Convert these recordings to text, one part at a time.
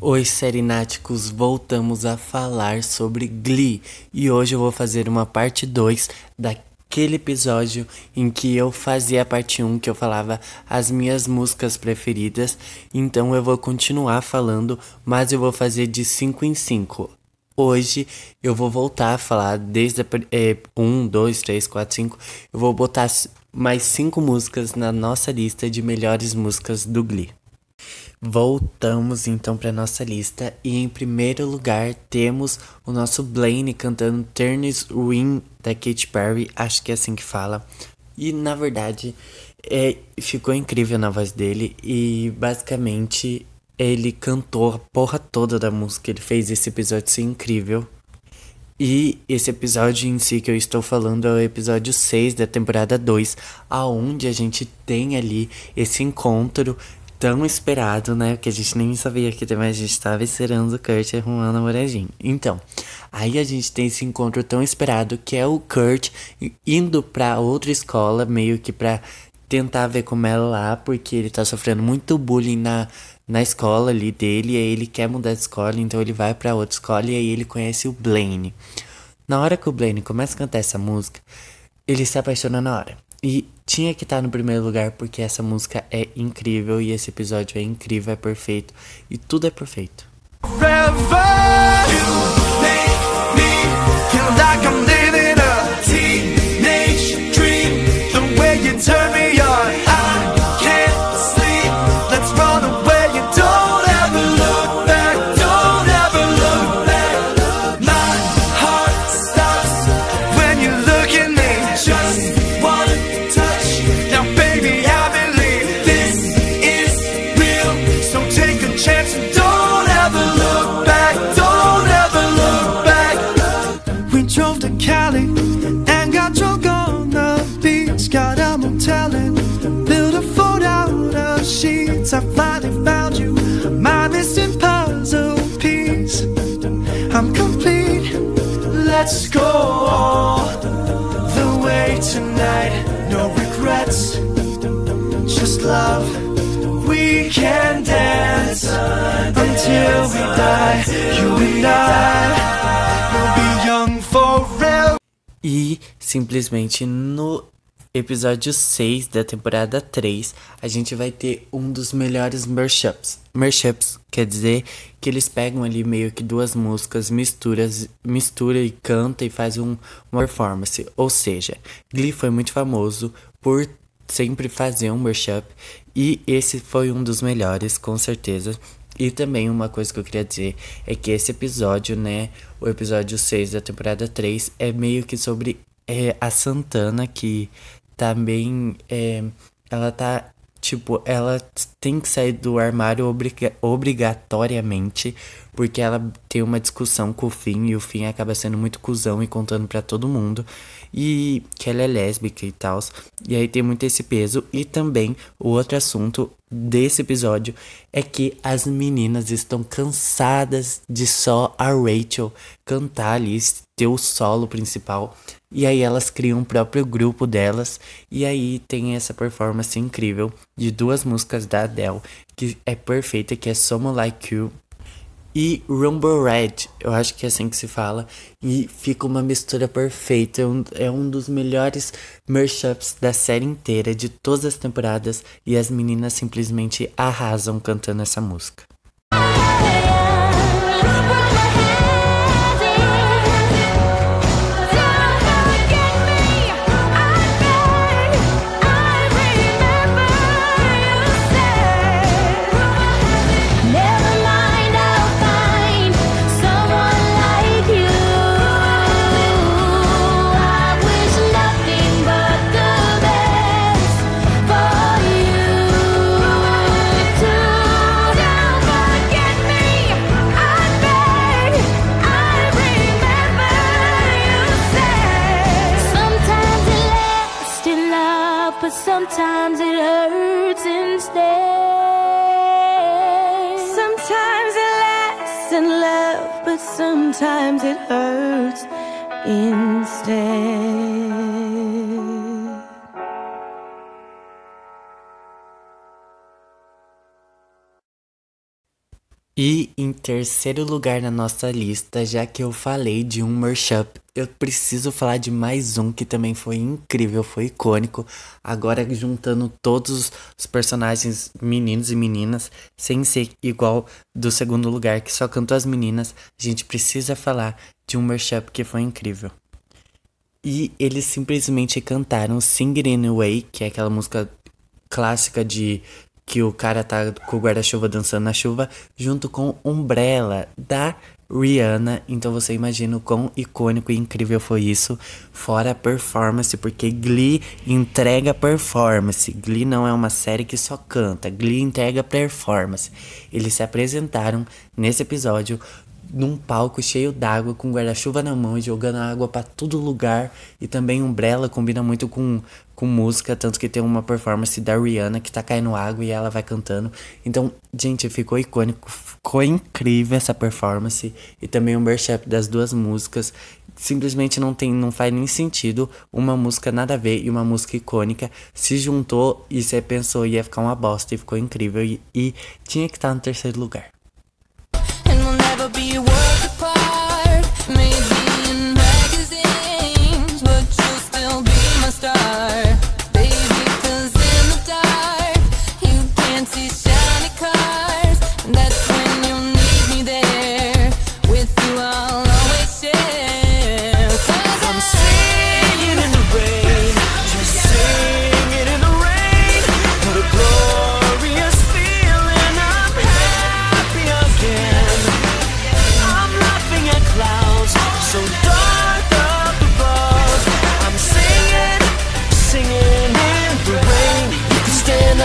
Oi, serináticos, voltamos a falar sobre Glee e hoje eu vou fazer uma parte 2 daquele episódio em que eu fazia a parte 1 que eu falava as minhas músicas preferidas. Então eu vou continuar falando, mas eu vou fazer de 5 em 5. Hoje eu vou voltar a falar desde a, é, 1, 2, 3, 4, 5. Eu vou botar mais 5 músicas na nossa lista de melhores músicas do Glee. Voltamos então para nossa lista e em primeiro lugar temos o nosso Blaine cantando Turns Win da Katy Perry, acho que é assim que fala. E na verdade é, ficou incrível na voz dele e basicamente ele cantou a porra toda da música, ele fez esse episódio ser incrível. E esse episódio em si que eu estou falando é o episódio 6 da temporada 2, aonde a gente tem ali esse encontro tão esperado, né? Que a gente nem sabia que a gente estava esperando o Kurt arrumando a namoradinho. Então, aí a gente tem esse encontro tão esperado que é o Kurt indo pra outra escola, meio que pra tentar ver como ela lá, porque ele tá sofrendo muito bullying na, na escola ali dele, e aí ele quer mudar de escola, então ele vai pra outra escola e aí ele conhece o Blaine. Na hora que o Blaine começa a cantar essa música, ele se apaixona na hora. E tinha que estar tá no primeiro lugar porque essa música é incrível e esse episódio é incrível, é perfeito e tudo é perfeito. Forever. Let's go all the way tonight. No regrets, just love. We can dance until we die. You and I will be young forever. E simplesmente no episódio 6 da temporada 3, a gente vai ter um dos melhores mashups. Mashups quer dizer que eles pegam ali meio que duas músicas, misturas, mistura e canta e faz um, uma performance. Ou seja, Glee foi muito famoso por sempre fazer um mashup e esse foi um dos melhores, com certeza. E também uma coisa que eu queria dizer é que esse episódio, né, o episódio 6 da temporada 3 é meio que sobre é, a Santana que também é, ela tá tipo, ela tem que sair do armário obriga obrigatoriamente, porque ela tem uma discussão com o Finn e o Finn acaba sendo muito cuzão e contando para todo mundo e que ela é lésbica e tal. E aí tem muito esse peso e também o outro assunto desse episódio é que as meninas estão cansadas de só a Rachel cantar ali, ter o solo principal. E aí elas criam o próprio grupo delas. E aí tem essa performance incrível de duas músicas da Adele, que é perfeita, que é Someone Like You e Rumble Red, eu acho que é assim que se fala, e fica uma mistura perfeita, é um, é um dos melhores mashups da série inteira, de todas as temporadas, e as meninas simplesmente arrasam cantando essa música. In love, but sometimes it hurts instead. E em terceiro lugar na nossa lista, já que eu falei de um mashup, eu preciso falar de mais um que também foi incrível, foi icônico. Agora juntando todos os personagens meninos e meninas, sem ser igual do segundo lugar, que só cantou as meninas, a gente precisa falar de um mashup que foi incrível. E eles simplesmente cantaram Sing It Anyway, que é aquela música clássica de que o cara tá com o guarda-chuva dançando na chuva, junto com Umbrella da Rihanna. Então você imagina o quão icônico e incrível foi isso, fora a performance, porque Glee entrega performance. Glee não é uma série que só canta, Glee entrega performance. Eles se apresentaram nesse episódio num palco cheio d'água, com guarda-chuva na mão e jogando água para todo lugar. E também Umbrella combina muito com, com música, tanto que tem uma performance da Rihanna que tá caindo água e ela vai cantando. Então, gente, ficou icônico, ficou incrível essa performance. E também o mashup das duas músicas. Simplesmente não tem, não faz nem sentido uma música nada a ver e uma música icônica se juntou e você pensou ia ficar uma bosta e ficou incrível e, e tinha que estar tá no terceiro lugar. be worth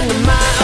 under my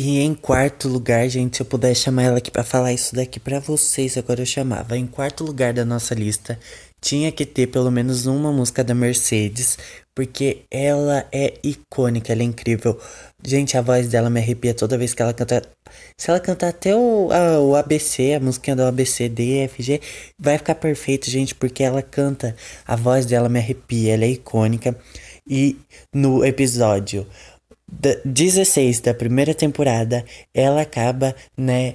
E em quarto lugar, gente, se eu puder chamar ela aqui para falar isso daqui para vocês, agora eu chamava. Em quarto lugar da nossa lista, tinha que ter pelo menos uma música da Mercedes, porque ela é icônica, ela é incrível. Gente, a voz dela me arrepia toda vez que ela canta. Se ela cantar até o, a, o ABC, a música do ABC, D, F, G, vai ficar perfeito, gente, porque ela canta. A voz dela me arrepia, ela é icônica. E no episódio 16 da primeira temporada, ela acaba, né,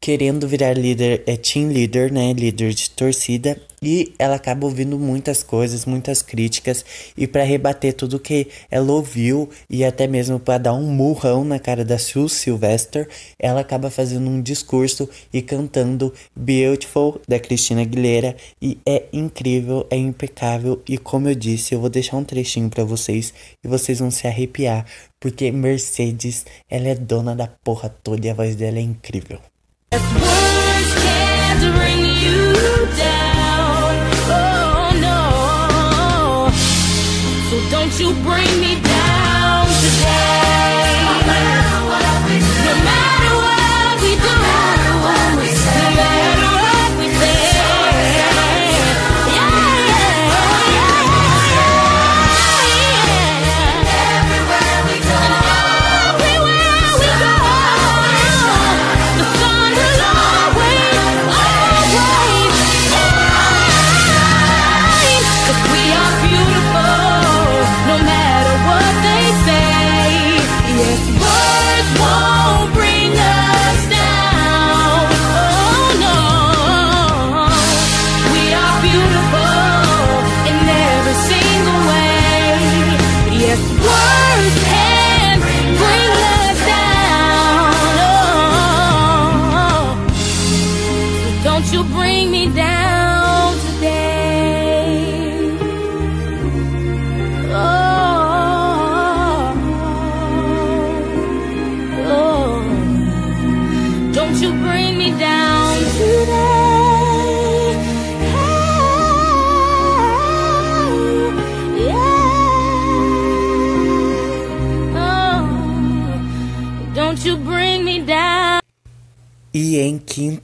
querendo virar líder, é team leader, né, líder de torcida, e ela acaba ouvindo muitas coisas, muitas críticas, e para rebater tudo que ela ouviu e até mesmo para dar um murrão na cara da Sue Sylvester, ela acaba fazendo um discurso e cantando Beautiful da Cristina Aguilera, e é incrível, é impecável, e como eu disse, eu vou deixar um trechinho para vocês e vocês vão se arrepiar, porque Mercedes, ela é dona da porra toda e a voz dela é incrível. you bring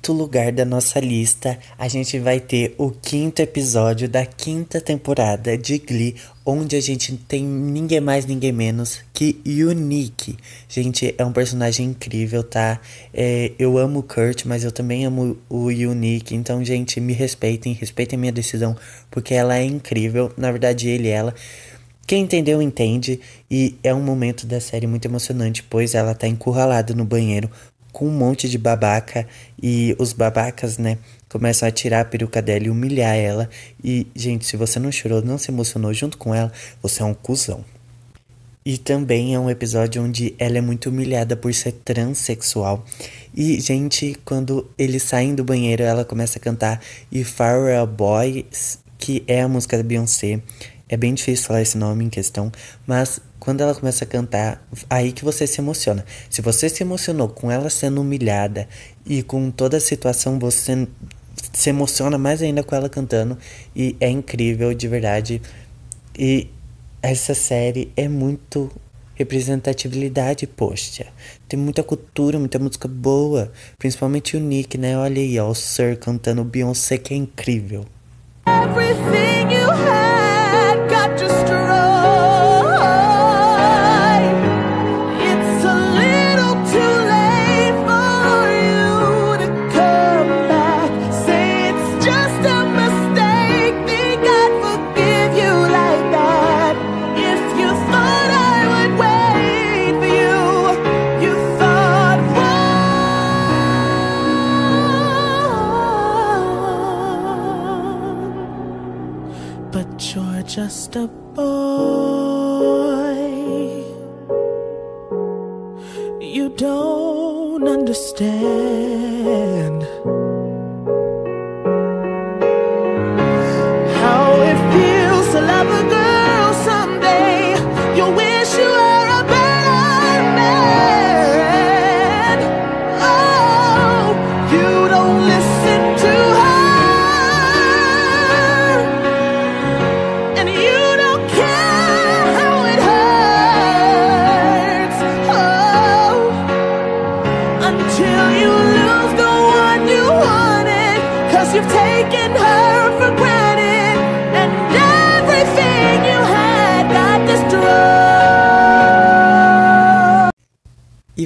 quinto lugar da nossa lista, a gente vai ter o quinto episódio da quinta temporada de Glee, onde a gente tem ninguém mais, ninguém menos que Unique. Gente, é um personagem incrível, tá? É, eu amo o Kurt, mas eu também amo o Unique. Então, gente, me respeitem, respeitem a minha decisão, porque ela é incrível. Na verdade, ele e ela. Quem entendeu, entende. E é um momento da série muito emocionante, pois ela tá encurralada no banheiro com um monte de babaca e os babacas, né, começam a tirar a peruca dela e humilhar ela. E, gente, se você não chorou, não se emocionou junto com ela, você é um cuzão. E também é um episódio onde ela é muito humilhada por ser transexual. E, gente, quando eles saem do banheiro, ela começa a cantar Were a Boy, que é a música da Beyoncé. É bem difícil falar esse nome em questão, mas quando ela começa a cantar, aí que você se emociona. Se você se emocionou com ela sendo humilhada e com toda a situação, você se emociona mais ainda com ela cantando e é incrível de verdade. E essa série é muito representatividade, poxa. Tem muita cultura, muita música boa, principalmente o Nick, né? Olha aí, ó, o Sir cantando Beyoncé que é incrível. Everything just a boy. You don't understand.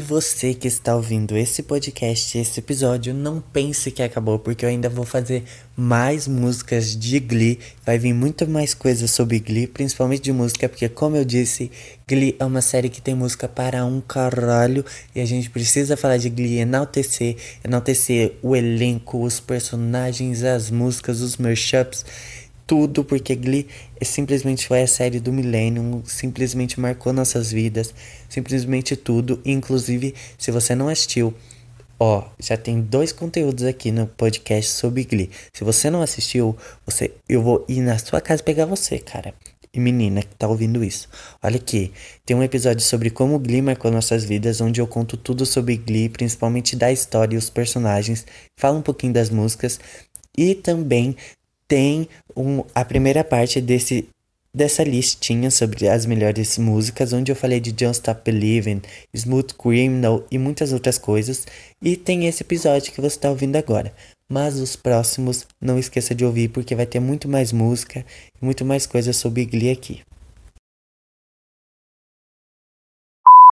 Você que está ouvindo esse podcast, esse episódio, não pense que acabou, porque eu ainda vou fazer mais músicas de Glee. Vai vir muito mais coisas sobre Glee, principalmente de música, porque, como eu disse, Glee é uma série que tem música para um caralho. E a gente precisa falar de Glee, enaltecer, enaltecer o elenco, os personagens, as músicas, os mashups tudo, porque Glee é simplesmente foi a série do milênio, simplesmente marcou nossas vidas, simplesmente tudo. Inclusive, se você não assistiu, ó, já tem dois conteúdos aqui no podcast sobre Glee. Se você não assistiu, você, eu vou ir na sua casa pegar você, cara. E menina que tá ouvindo isso. Olha aqui, tem um episódio sobre como Glee marcou nossas vidas, onde eu conto tudo sobre Glee, principalmente da história e os personagens, falo um pouquinho das músicas e também tem um, a primeira parte desse dessa listinha sobre as melhores músicas, onde eu falei de Don't Stop Believing, Smooth Criminal e muitas outras coisas. E tem esse episódio que você está ouvindo agora. Mas os próximos não esqueça de ouvir porque vai ter muito mais música e muito mais coisas sobre Glee aqui.